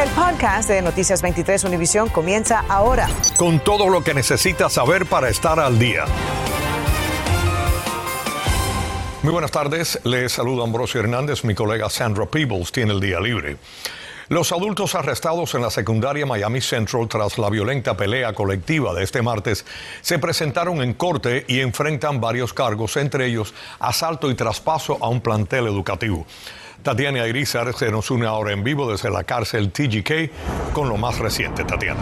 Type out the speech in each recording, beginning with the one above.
El podcast de Noticias 23 Univisión comienza ahora. Con todo lo que necesitas saber para estar al día. Muy buenas tardes, les saludo Ambrosio Hernández, mi colega Sandra Peebles tiene el día libre. Los adultos arrestados en la secundaria Miami Central tras la violenta pelea colectiva de este martes se presentaron en corte y enfrentan varios cargos, entre ellos asalto y traspaso a un plantel educativo. Tatiana Irizar se nos une ahora en vivo desde la cárcel TGK con lo más reciente. Tatiana.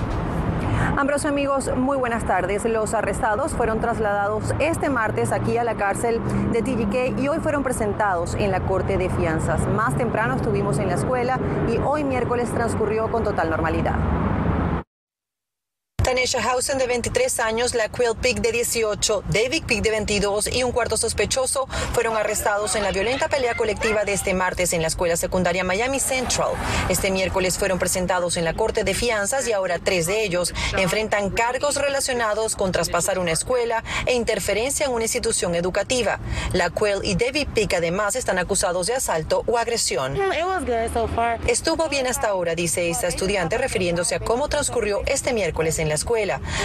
Ambrosio amigos, muy buenas tardes. Los arrestados fueron trasladados este martes aquí a la cárcel de TGK y hoy fueron presentados en la Corte de Fianzas. Más temprano estuvimos en la escuela y hoy miércoles transcurrió con total normalidad. Tanisha Hausen de 23 años, la Quill Pick de 18, David Pick de 22 y un cuarto sospechoso fueron arrestados en la violenta pelea colectiva de este martes en la escuela secundaria Miami Central. Este miércoles fueron presentados en la corte de fianzas y ahora tres de ellos enfrentan cargos relacionados con traspasar una escuela e interferencia en una institución educativa. La Quill y David Pick además están acusados de asalto o agresión. Estuvo bien hasta ahora, dice esta estudiante refiriéndose a cómo transcurrió este miércoles en la escuela.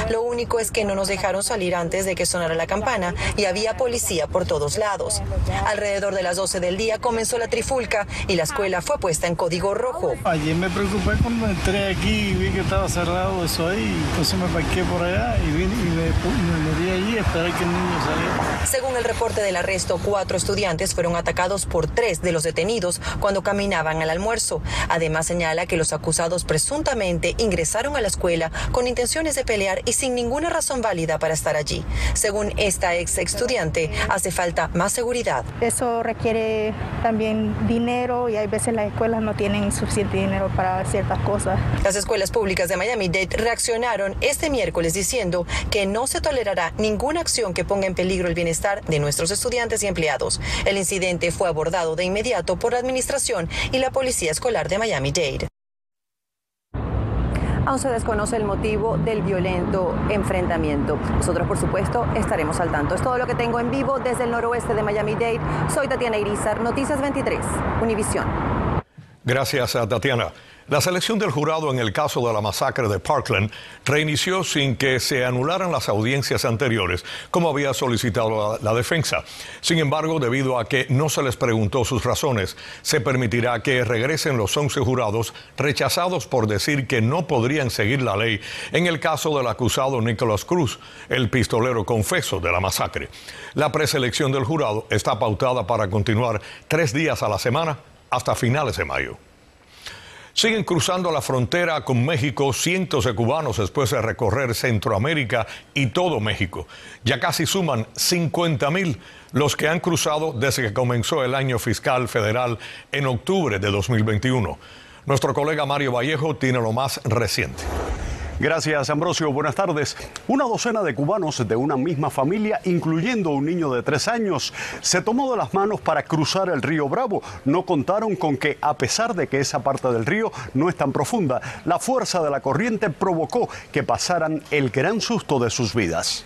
Lo único es que no nos dejaron salir antes de que sonara la campana y había policía por todos lados. Alrededor de las 12 del día comenzó la trifulca y la escuela fue puesta en código rojo. Ayer me preocupé cuando entré aquí y vi que estaba cerrado eso ahí, entonces me parqué por allá y, vine, y me, me, allí a esperar que el niño saliera. Según el reporte del arresto, cuatro estudiantes fueron atacados por tres de los detenidos cuando caminaban al almuerzo. Además señala que los acusados presuntamente ingresaron a la escuela con de pelear y sin ninguna razón válida para estar allí. Según esta ex estudiante, hace falta más seguridad. Eso requiere también dinero y hay veces las escuelas no tienen suficiente dinero para ciertas cosas. Las escuelas públicas de Miami-Dade reaccionaron este miércoles diciendo que no se tolerará ninguna acción que ponga en peligro el bienestar de nuestros estudiantes y empleados. El incidente fue abordado de inmediato por la administración y la policía escolar de Miami-Dade. Aún se desconoce el motivo del violento enfrentamiento. Nosotros, por supuesto, estaremos al tanto. Es todo lo que tengo en vivo desde el noroeste de Miami-Dade. Soy Tatiana Irizar, Noticias 23, Univisión. Gracias a Tatiana. La selección del jurado en el caso de la masacre de Parkland reinició sin que se anularan las audiencias anteriores, como había solicitado la, defensa. Sin embargo, debido a que no se les preguntó sus razones, se permitirá que regresen los 11 jurados rechazados por decir que no podrían seguir la ley en el caso del acusado Nicholas Cruz, el pistolero confeso de la masacre. La preselección del jurado está pautada para continuar tres días a la semana hasta finales de mayo. Siguen cruzando la frontera con México cientos de cubanos después de recorrer Centroamérica y todo México. Ya casi suman 50 mil los que han cruzado desde que comenzó el año fiscal federal en octubre de 2021. Nuestro colega Mario Vallejo tiene lo más reciente. Gracias, Ambrosio. Buenas tardes. Una docena de cubanos de una misma familia, incluyendo un niño de tres años, se tomó de las manos para cruzar el río Bravo. No contaron con que, a pesar de que esa parte del río no es tan profunda, la fuerza de la corriente provocó que pasaran el gran susto de sus vidas.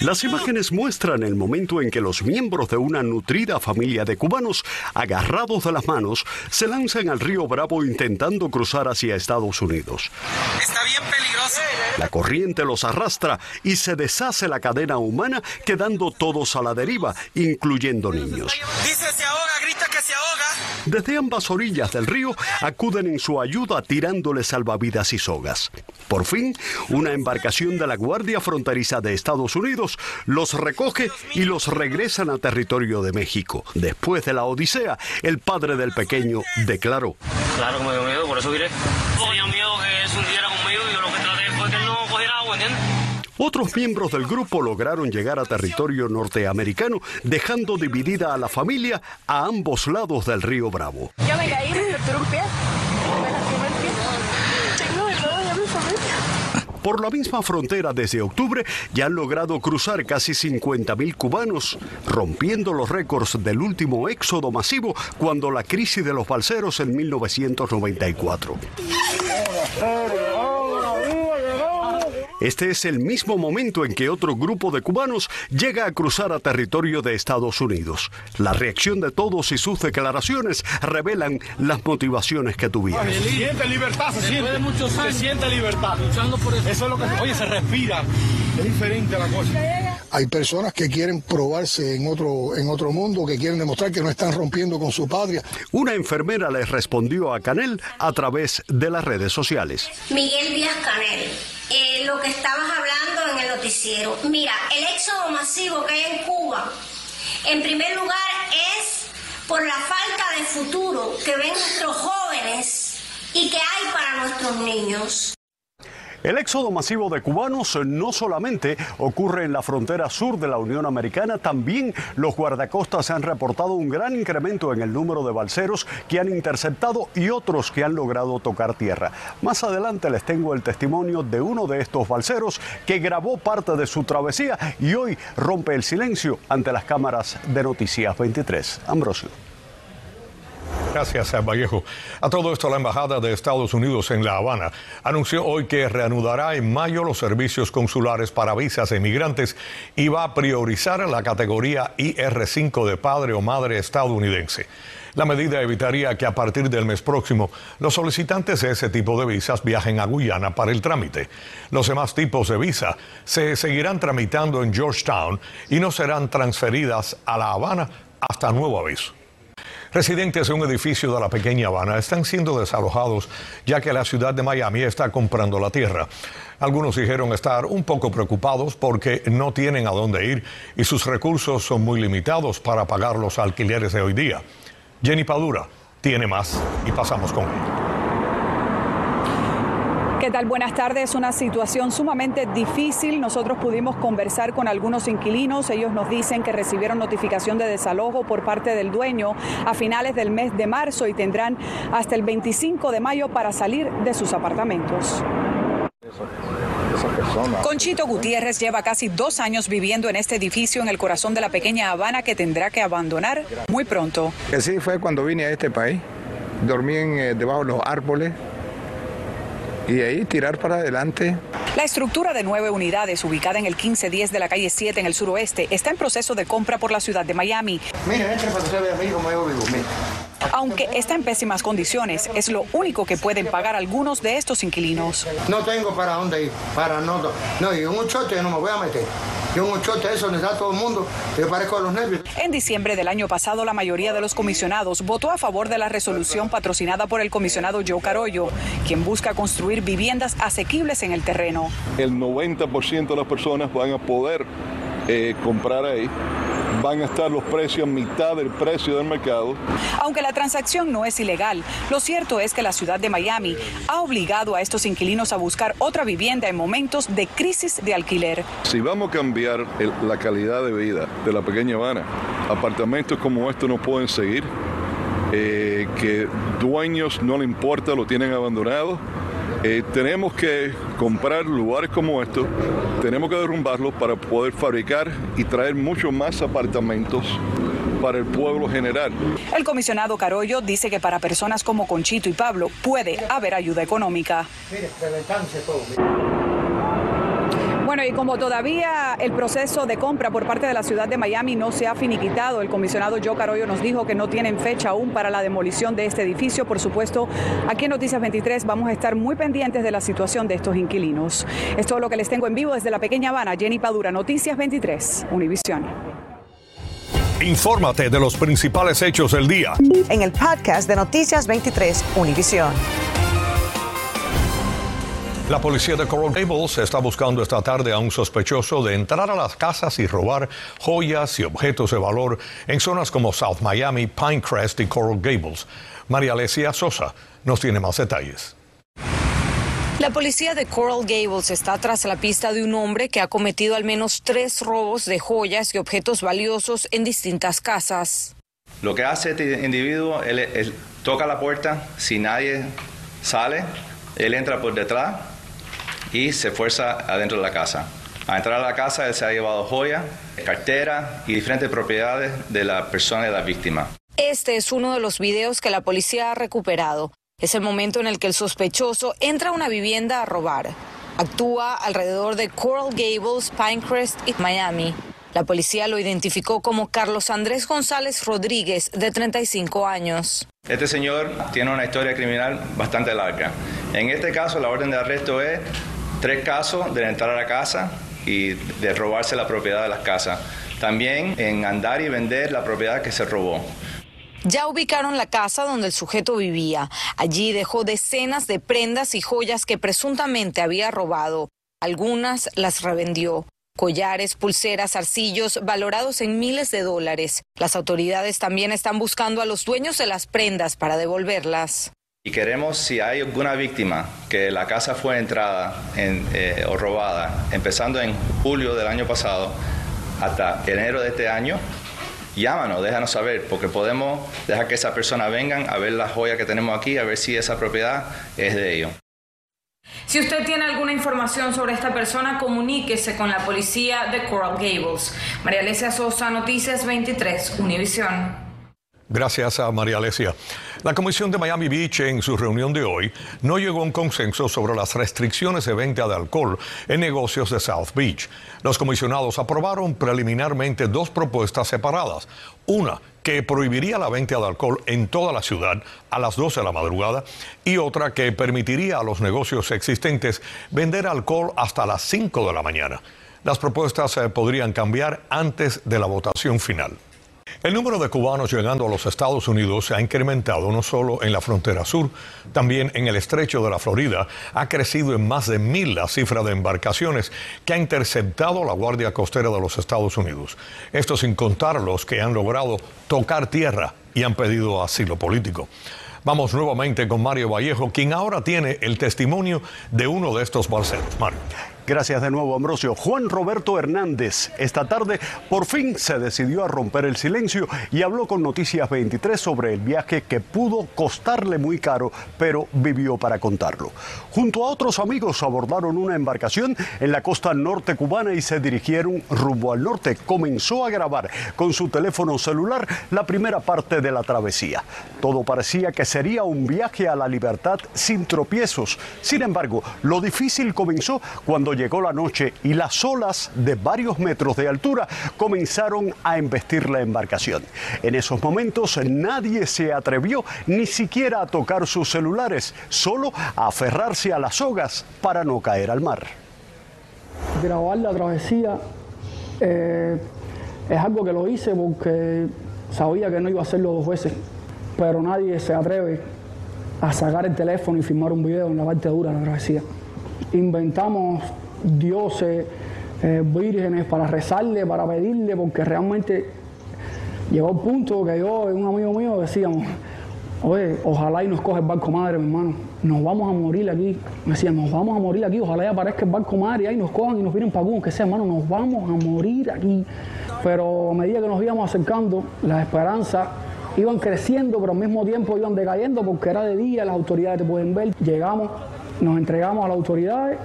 Las imágenes muestran el momento en que los miembros de una nutrida familia de cubanos, agarrados de las manos, se lanzan al río Bravo intentando cruzar hacia Estados Unidos. Está bien peligroso. La corriente los arrastra y se deshace la cadena humana, quedando todos a la deriva, incluyendo niños. Dice Desde ambas orillas del río acuden en su ayuda tirándole salvavidas y sogas. Por fin, una embarcación de la Guardia Fronteriza de Estados Unidos los recoge y los regresan a territorio de México. Después de la odisea, el padre del pequeño declaró. Claro que me dio miedo, por eso diré. Otros miembros del grupo lograron llegar a territorio norteamericano, dejando dividida a la familia a ambos lados del río Bravo. Yo me caí, me un pie. Me lastimé el pie. Tengo de todo, ya mi familia. Por la misma frontera desde octubre ya han logrado cruzar casi 50.000 cubanos, rompiendo los récords del último éxodo masivo cuando la crisis de los balseros en 1994. Este es el mismo momento en que otro grupo de cubanos llega a cruzar a territorio de Estados Unidos. La reacción de todos y sus declaraciones revelan las motivaciones que tuvieron. Se siente libertad, se siente, se siente libertad. Eso es lo que, oye, se respira. Es diferente la cosa. Hay personas que quieren probarse en otro, en otro mundo, que quieren demostrar que no están rompiendo con su patria. Una enfermera les respondió a Canel a través de las redes sociales. Miguel Díaz Canel, eh, lo que estabas hablando en el noticiero. Mira, el éxodo masivo que hay en Cuba, en primer lugar, es por la falta de futuro que ven nuestros jóvenes y que hay para nuestros niños. El éxodo masivo de cubanos no solamente ocurre en la frontera sur de la Unión Americana, también los guardacostas han reportado un gran incremento en el número de balseros que han interceptado y otros que han logrado tocar tierra. Más adelante les tengo el testimonio de uno de estos balseros que grabó parte de su travesía y hoy rompe el silencio ante las cámaras de Noticias 23. Ambrosio. Gracias, Vallejo. A todo esto, la Embajada de Estados Unidos en La Habana anunció hoy que reanudará en mayo los servicios consulares para visas de inmigrantes y va a priorizar la categoría IR5 de padre o madre estadounidense. La medida evitaría que a partir del mes próximo los solicitantes de ese tipo de visas viajen a Guyana para el trámite. Los demás tipos de visa se seguirán tramitando en Georgetown y no serán transferidas a La Habana hasta nuevo aviso. Residentes de un edificio de la pequeña Habana están siendo desalojados ya que la ciudad de Miami está comprando la tierra. Algunos dijeron estar un poco preocupados porque no tienen a dónde ir y sus recursos son muy limitados para pagar los alquileres de hoy día. Jenny Padura tiene más y pasamos con él. ¿Qué tal? Buenas tardes. Una situación sumamente difícil. Nosotros pudimos conversar con algunos inquilinos. Ellos nos dicen que recibieron notificación de desalojo por parte del dueño a finales del mes de marzo y tendrán hasta el 25 de mayo para salir de sus apartamentos. Conchito Gutiérrez lleva casi dos años viviendo en este edificio en el corazón de la pequeña Habana que tendrá que abandonar muy pronto. Así fue cuando vine a este país. Dormí en, eh, debajo de los árboles y ahí tirar para adelante. La estructura de nueve unidades ubicada en el 1510 de la calle 7 en el suroeste está en proceso de compra por la ciudad de Miami. Mira, entre para que se vea a mí como yo vivo. Aunque está en pésimas condiciones, es lo único que pueden pagar algunos de estos inquilinos. No tengo para dónde ir, para no. No, y un chote yo no me voy a meter. Yo un chote eso donde está todo el mundo, yo parezco a los nervios. En diciembre del año pasado, la mayoría de los comisionados votó a favor de la resolución patrocinada por el comisionado Joe Carollo, quien busca construir viviendas asequibles en el terreno. El 90% de las personas van a poder eh, comprar ahí van a estar los precios a mitad del precio del mercado. Aunque la transacción no es ilegal, lo cierto es que la ciudad de Miami ha obligado a estos inquilinos a buscar otra vivienda en momentos de crisis de alquiler. Si vamos a cambiar el- la calidad de vida de la pequeña Habana, apartamentos como estos no pueden seguir, eh, que dueños no le importa, lo tienen abandonado. Eh, tenemos que comprar lugares como estos, tenemos que derrumbarlos para poder fabricar y traer muchos más apartamentos para el pueblo general. El comisionado Carollo dice que para personas como Conchito y Pablo puede haber ayuda económica. Mire, todo. Bueno, y como todavía el proceso de compra por parte de la ciudad de Miami no se ha finiquitado, el comisionado Joe Carollo nos dijo que no tienen fecha aún para la demolición de este edificio. Por supuesto, aquí en Noticias 23 vamos a estar muy pendientes de la situación de estos inquilinos. Es todo lo que les tengo en vivo desde la pequeña Habana. Jenny Padura, Noticias 23, Univisión. Infórmate de los principales hechos del día. En el podcast de Noticias 23, Univisión. La policía de Coral Gables está buscando esta tarde a un sospechoso de entrar a las casas y robar joyas y objetos de valor en zonas como South Miami, Pinecrest y Coral Gables. María Alesia Sosa nos tiene más detalles. La policía de Coral Gables está tras la pista de un hombre que ha cometido al menos tres robos de joyas y objetos valiosos en distintas casas. Lo que hace este individuo, él, él toca la puerta, si nadie sale, él entra por detrás y se fuerza adentro de la casa. Al entrar a la casa, él se ha llevado joyas, cartera y diferentes propiedades de la persona y la víctima. Este es uno de los videos que la policía ha recuperado. Es el momento en el que el sospechoso entra a una vivienda a robar. Actúa alrededor de Coral Gables, Pinecrest y Miami. La policía lo identificó como Carlos Andrés González Rodríguez, de 35 años. Este señor tiene una historia criminal bastante larga. En este caso, la orden de arresto es tres casos de entrar a la casa y de robarse la propiedad de las casas. También en andar y vender la propiedad que se robó. Ya ubicaron la casa donde el sujeto vivía. Allí dejó decenas de prendas y joyas que presuntamente había robado. Algunas las revendió. Collares, pulseras, arcillos, valorados en miles de dólares. Las autoridades también están buscando a los dueños de las prendas para devolverlas. Y queremos, si hay alguna víctima que la casa fue entrada eh, o robada, empezando en julio del año pasado hasta enero de este año, llámanos, déjanos saber, porque podemos dejar que esa persona vengan a ver la joya que tenemos aquí, a ver si esa propiedad es de ellos. Si usted tiene alguna información sobre esta persona, comuníquese con la policía de Coral Gables. María Alesia Sosa, Noticias 23, Univisión. Gracias a María Alesia. La Comisión de Miami Beach en su reunión de hoy no llegó a un consenso sobre las restricciones de venta de alcohol en negocios de South Beach. Los comisionados aprobaron preliminarmente dos propuestas separadas. Una que prohibiría la venta de alcohol en toda la ciudad a las 12 de la madrugada y otra que permitiría a los negocios existentes vender alcohol hasta las 5 de la mañana. Las propuestas eh, podrían cambiar antes de la votación final. El número de cubanos llegando a los Estados Unidos se ha incrementado no solo en la frontera sur, también en el estrecho de la Florida. Ha crecido en más de mil la cifra de embarcaciones que ha interceptado la Guardia Costera de los Estados Unidos. Esto sin contar los que han logrado tocar tierra y han pedido asilo político. Vamos nuevamente con Mario Vallejo, quien ahora tiene el testimonio de uno de estos balseros. Mario. Gracias de nuevo, Ambrosio. Juan Roberto Hernández, esta tarde por fin se decidió a romper el silencio y habló con Noticias 23 sobre el viaje que pudo costarle muy caro, pero vivió para contarlo. Junto a otros amigos abordaron una embarcación en la costa norte cubana y se dirigieron rumbo al norte. Comenzó a grabar con su teléfono celular la primera parte de la travesía. Todo parecía que sería un viaje a la libertad sin tropiezos. Sin embargo, lo difícil comenzó cuando llegó la noche y las olas de varios metros de altura comenzaron a embestir la embarcación. En esos momentos nadie se atrevió ni siquiera a tocar sus celulares, solo a aferrarse a las sogas para no caer al mar. Grabar la travesía eh, es algo que lo hice porque sabía que no iba a hacerlo dos veces, pero nadie se atreve a sacar el teléfono y filmar un video en la parte dura de la travesía. Inventamos dioses, eh, vírgenes, para rezarle, para pedirle, porque realmente llegó el punto que yo y un amigo mío decíamos, oye, ojalá y nos coge el barco madre, mi hermano, nos vamos a morir aquí. Me decían, nos vamos a morir aquí, ojalá y aparezca el barco madre y ahí nos cojan y nos vienen para Cuba, que sea, hermano, nos vamos a morir aquí. Pero a medida que nos íbamos acercando, las esperanzas iban creciendo, pero al mismo tiempo iban decayendo porque era de día, las autoridades te pueden ver. Llegamos, nos entregamos a las autoridades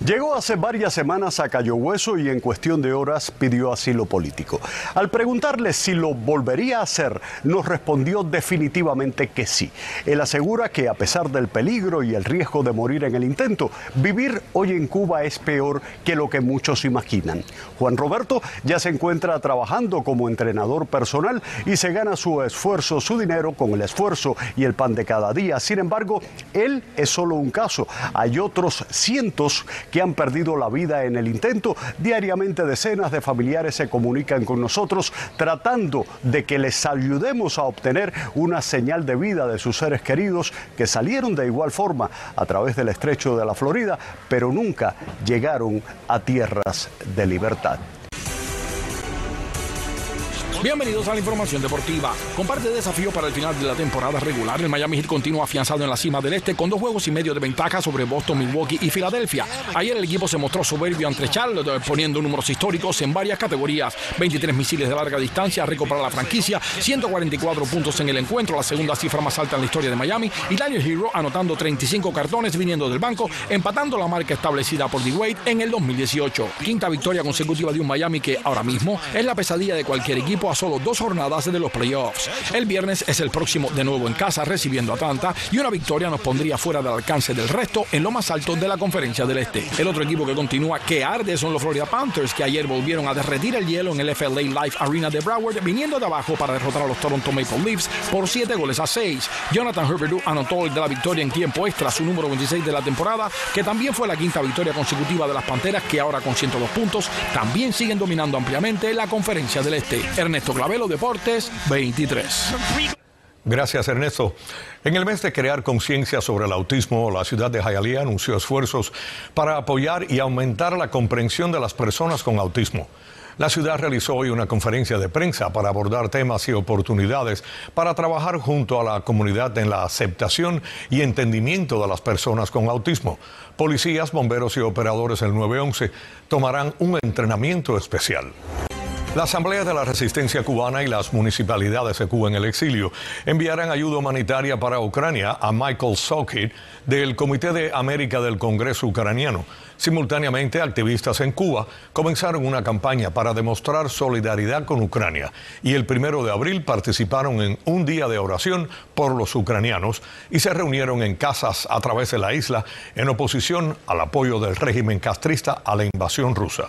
Llegó hace varias semanas a Cayo Hueso y en cuestión de horas pidió asilo político. Al preguntarle si lo volvería a hacer, nos respondió definitivamente que sí. Él asegura que a pesar del peligro y el riesgo de morir en el intento, vivir hoy en Cuba es peor que lo que muchos imaginan. Juan Roberto ya se encuentra trabajando como entrenador personal y se gana su esfuerzo, su dinero con el esfuerzo y el pan de cada día. Sin embargo, él es solo un caso. Hay otros cientos que han perdido la vida en el intento. Diariamente decenas de familiares se comunican con nosotros tratando de que les ayudemos a obtener una señal de vida de sus seres queridos que salieron de igual forma a través del estrecho de la Florida, pero nunca llegaron a tierras de libertad. Bienvenidos a la información deportiva. Comparte desafío para el final de la temporada regular. El Miami Heat continúa afianzado en la cima del este con dos juegos y medio de ventaja sobre Boston, Milwaukee y Filadelfia. Ayer el equipo se mostró soberbio ante Charlotte, poniendo números históricos en varias categorías. 23 misiles de larga distancia, rico para la franquicia, 144 puntos en el encuentro, la segunda cifra más alta en la historia de Miami. Y Daniel Hero anotando 35 cartones viniendo del banco, empatando la marca establecida por D-Wade en el 2018. Quinta victoria consecutiva de un Miami que ahora mismo es la pesadilla de cualquier equipo solo dos jornadas de los playoffs. El viernes es el próximo de nuevo en casa recibiendo a Atlanta y una victoria nos pondría fuera del alcance del resto en lo más alto de la conferencia del Este. El otro equipo que continúa que arde son los Florida Panthers que ayer volvieron a derretir el hielo en el FLA Life Arena de Broward viniendo de abajo para derrotar a los Toronto Maple Leafs por 7 goles a 6. Jonathan Herbert anotó el de la victoria en tiempo extra, su número 26 de la temporada, que también fue la quinta victoria consecutiva de las Panteras que ahora con 102 puntos también siguen dominando ampliamente la conferencia del Este. Ernesto Clavelo, Deportes 23. Gracias, Ernesto. En el mes de crear conciencia sobre el autismo, la ciudad de Hialeah anunció esfuerzos para apoyar y aumentar la comprensión de las personas con autismo. La ciudad realizó hoy una conferencia de prensa para abordar temas y oportunidades para trabajar junto a la comunidad en la aceptación y entendimiento de las personas con autismo. Policías, bomberos y operadores del 911 tomarán un entrenamiento especial. La Asamblea de la Resistencia Cubana y las municipalidades de Cuba en el exilio enviarán ayuda humanitaria para Ucrania a Michael Sokit del Comité de América del Congreso Ucraniano. Simultáneamente, activistas en Cuba comenzaron una campaña para demostrar solidaridad con Ucrania y el primero de abril participaron en un día de oración por los ucranianos y se reunieron en casas a través de la isla en oposición al apoyo del régimen castrista a la invasión rusa.